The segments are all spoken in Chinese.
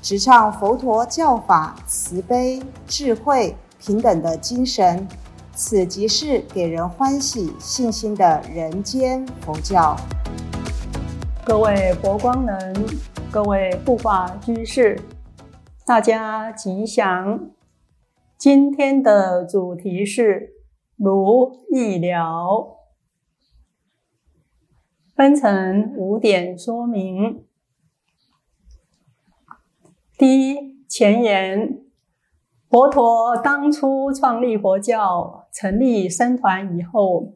直唱佛陀教法慈悲、智慧、平等的精神。此即是给人欢喜、信心的人间佛教。各位佛光人，各位护法居士，大家吉祥。今天的主题是如意疗，分成五点说明。第一，前言：佛陀当初创立佛教、成立僧团以后，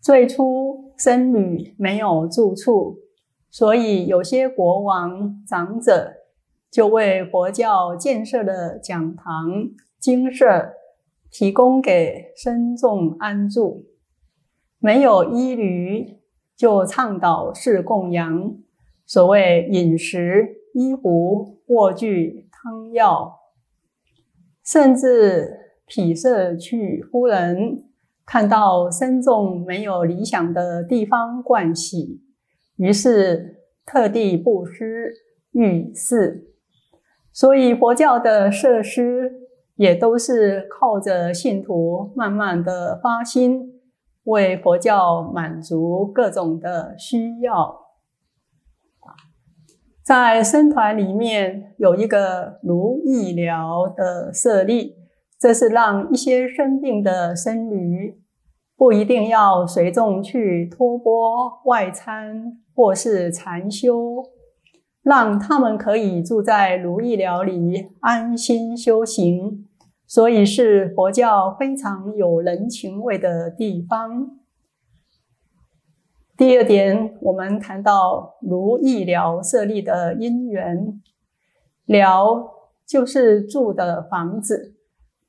最初僧侣没有住处，所以有些国王、长者就为佛教建设的讲堂。精舍提供给僧众安住，没有衣履，就倡导是供养。所谓饮食、衣服、卧具、汤药，甚至毗舍去夫人看到僧众没有理想的地方盥洗，于是特地布施浴室。所以佛教的设施。也都是靠着信徒慢慢的发心，为佛教满足各种的需要。在僧团里面有一个如意疗的设立，这是让一些生病的僧侣不一定要随众去托钵外参或是禅修，让他们可以住在如意疗里安心修行。所以是佛教非常有人情味的地方。第二点，我们谈到如意疗设立的因缘，疗就是住的房子，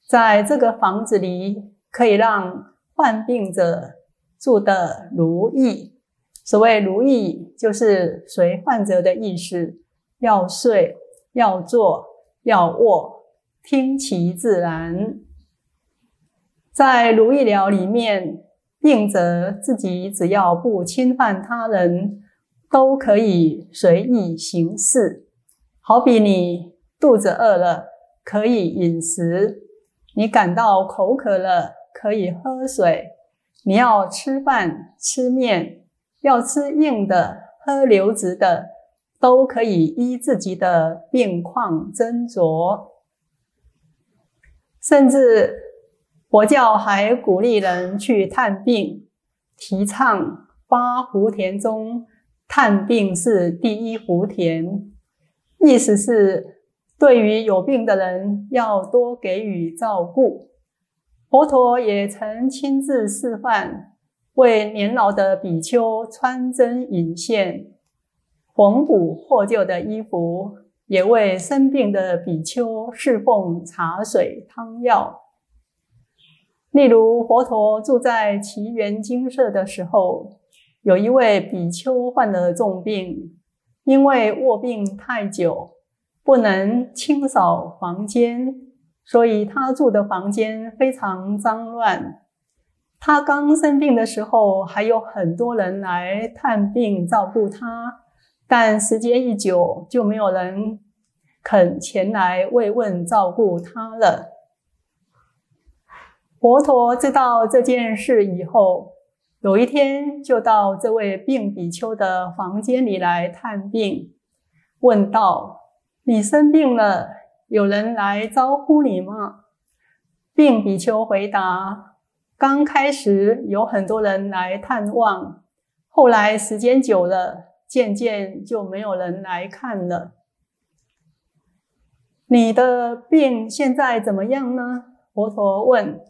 在这个房子里可以让患病者住得如意。所谓如意，就是随患者的意思，要睡，要坐，要卧。听其自然，在如意疗里面，病者自己只要不侵犯他人，都可以随意行事。好比你肚子饿了，可以饮食；你感到口渴了，可以喝水。你要吃饭、吃面，要吃硬的、喝流质的，都可以依自己的病况斟酌。甚至佛教还鼓励人去探病，提倡八福田中探病是第一福田，意思是对于有病的人要多给予照顾。佛陀也曾亲自示范，为年老的比丘穿针引线，缝补破旧的衣服。也为生病的比丘侍奉茶水汤药。例如，佛陀住在奇缘精舍的时候，有一位比丘患了重病，因为卧病太久，不能清扫房间，所以他住的房间非常脏乱。他刚生病的时候，还有很多人来探病照顾他。但时间一久，就没有人肯前来慰问照顾他了。佛陀知道这件事以后，有一天就到这位病比丘的房间里来探病，问道：“你生病了，有人来招呼你吗？”病比丘回答：“刚开始有很多人来探望，后来时间久了。”渐渐就没有人来看了。你的病现在怎么样呢？佛陀问。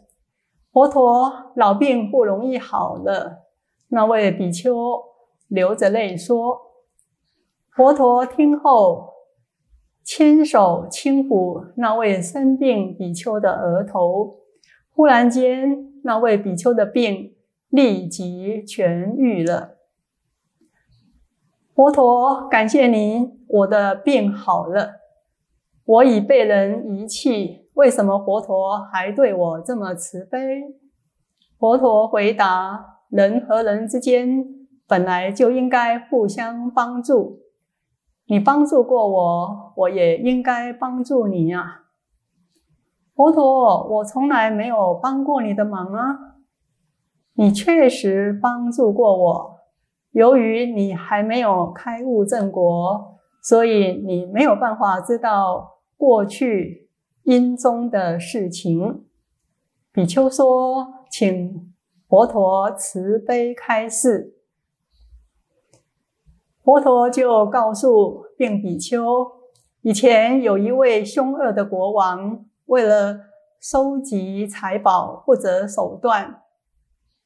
佛陀，老病不容易好了。那位比丘流着泪说。佛陀听后，亲手轻抚那位生病比丘的额头，忽然间，那位比丘的病立即痊愈了。佛陀，感谢您，我的病好了。我已被人遗弃，为什么佛陀还对我这么慈悲？佛陀回答：人和人之间本来就应该互相帮助。你帮助过我，我也应该帮助你呀，佛陀，我从来没有帮过你的忙啊。你确实帮助过我，由于你还没有开悟正果，所以你没有办法知道过去因中的事情。比丘说：“请佛陀慈悲开示。”佛陀就告诉病比丘：以前有一位凶恶的国王，为了收集财宝不择手段。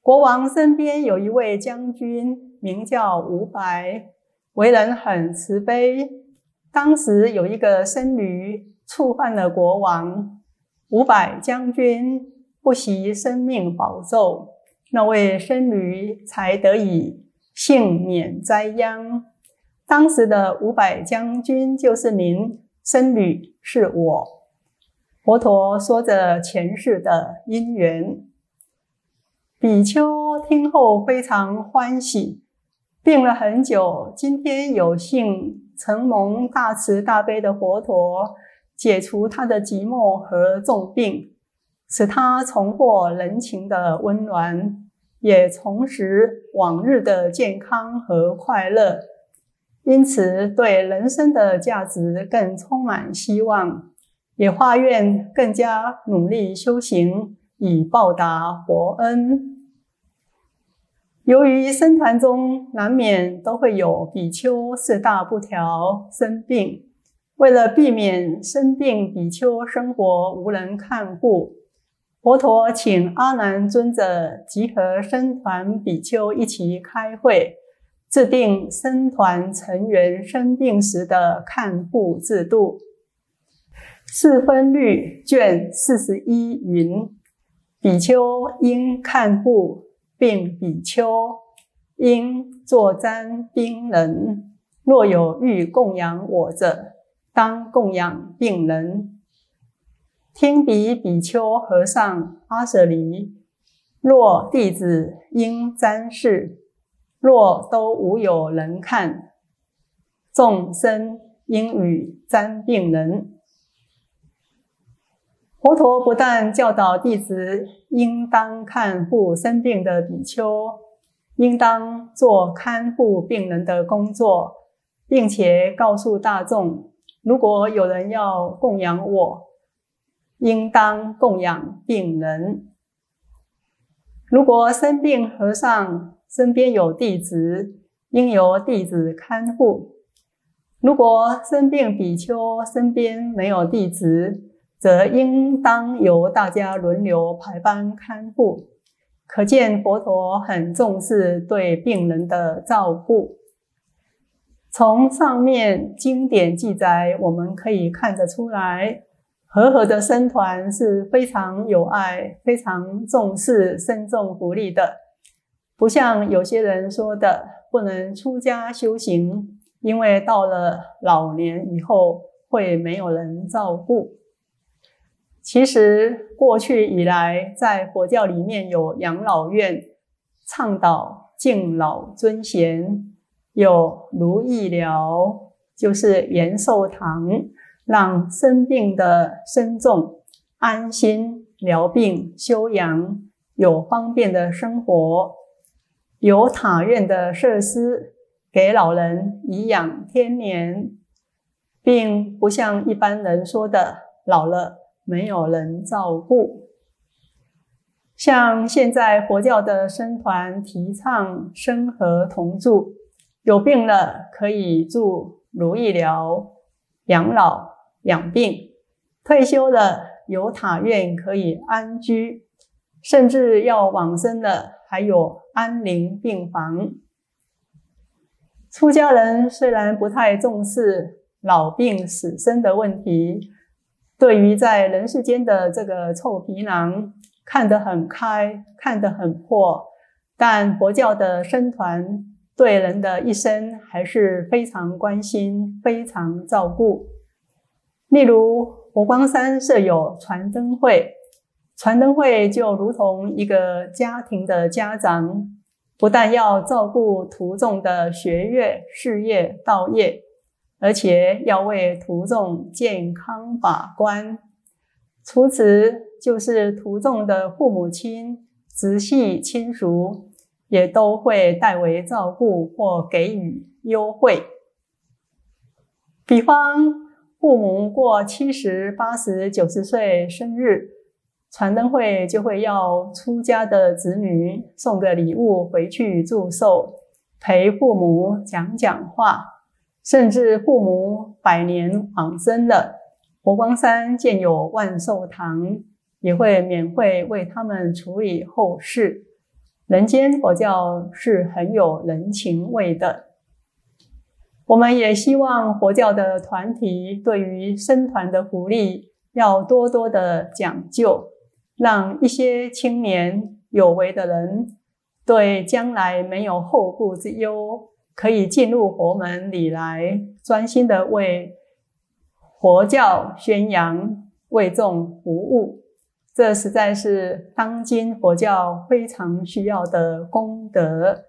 国王身边有一位将军，名叫吴白，为人很慈悲。当时有一个僧侣触犯了国王，伍百将军不惜生命保咒，那位僧侣才得以。幸免灾殃。当时的五百将军就是您，僧侣是我。佛陀说着前世的因缘。比丘听后非常欢喜，病了很久，今天有幸承蒙大慈大悲的佛陀解除他的寂寞和重病，使他重获人情的温暖。也重拾往日的健康和快乐，因此对人生的价值更充满希望，也发愿更加努力修行，以报答佛恩。由于僧团中难免都会有比丘四大不调生病，为了避免生病比丘生活无人看护。佛陀请阿难尊者集合僧团比丘一起开会，制定僧团成员生病时的看护制度。四分律卷四十一云：比丘应看护病比丘，应坐瞻病人。若有欲供养我者，当供养病人。听彼比丘和尚阿舍离，若弟子应瞻视，若都无有人看，众生应与瞻病人。佛陀不但教导弟子应当看护生病的比丘，应当做看护病人的工作，并且告诉大众：如果有人要供养我。应当供养病人。如果生病和尚身边有弟子，应由弟子看护；如果生病比丘身边没有弟子，则应当由大家轮流排班看护。可见佛陀很重视对病人的照顾。从上面经典记载，我们可以看得出来。和合的僧团是非常有爱、非常重视僧众福利的，不像有些人说的不能出家修行，因为到了老年以后会没有人照顾。其实过去以来，在佛教里面有养老院，倡导敬老尊贤，有如意疗，就是延寿堂。让生病的僧众安心疗病休养，有方便的生活，有塔院的设施给老人颐养天年，并不像一般人说的老了没有人照顾。像现在佛教的僧团提倡生和同住，有病了可以住如意疗养老。养病，退休了有塔院可以安居，甚至要往生了还有安宁病房。出家人虽然不太重视老病死生的问题。对于在人世间的这个臭皮囊，看得很开，看得很破，但佛教的僧团对人的一生还是非常关心、非常照顾。例如，佛光山设有传灯会，传灯会就如同一个家庭的家长，不但要照顾徒众的学业、事业、道业。而且要为徒众健康把关，除此就是徒众的父母亲、直系亲属也都会代为照顾或给予优惠。比方父母过七十八十九十岁生日，传灯会就会要出家的子女送个礼物回去祝寿，陪父母讲讲话。甚至父母百年往生了，佛光山建有万寿堂，也会免费为他们处理后事。人间佛教是很有人情味的。我们也希望佛教的团体对于僧团的福利要多多的讲究，让一些青年有为的人对将来没有后顾之忧。可以进入佛门里来，专心的为佛教宣扬、为众服务，这实在是当今佛教非常需要的功德。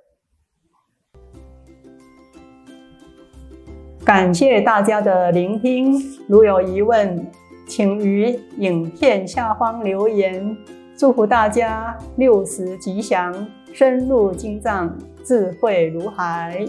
感谢大家的聆听，如有疑问，请于影片下方留言。祝福大家六时吉祥，深入经藏。智慧如海。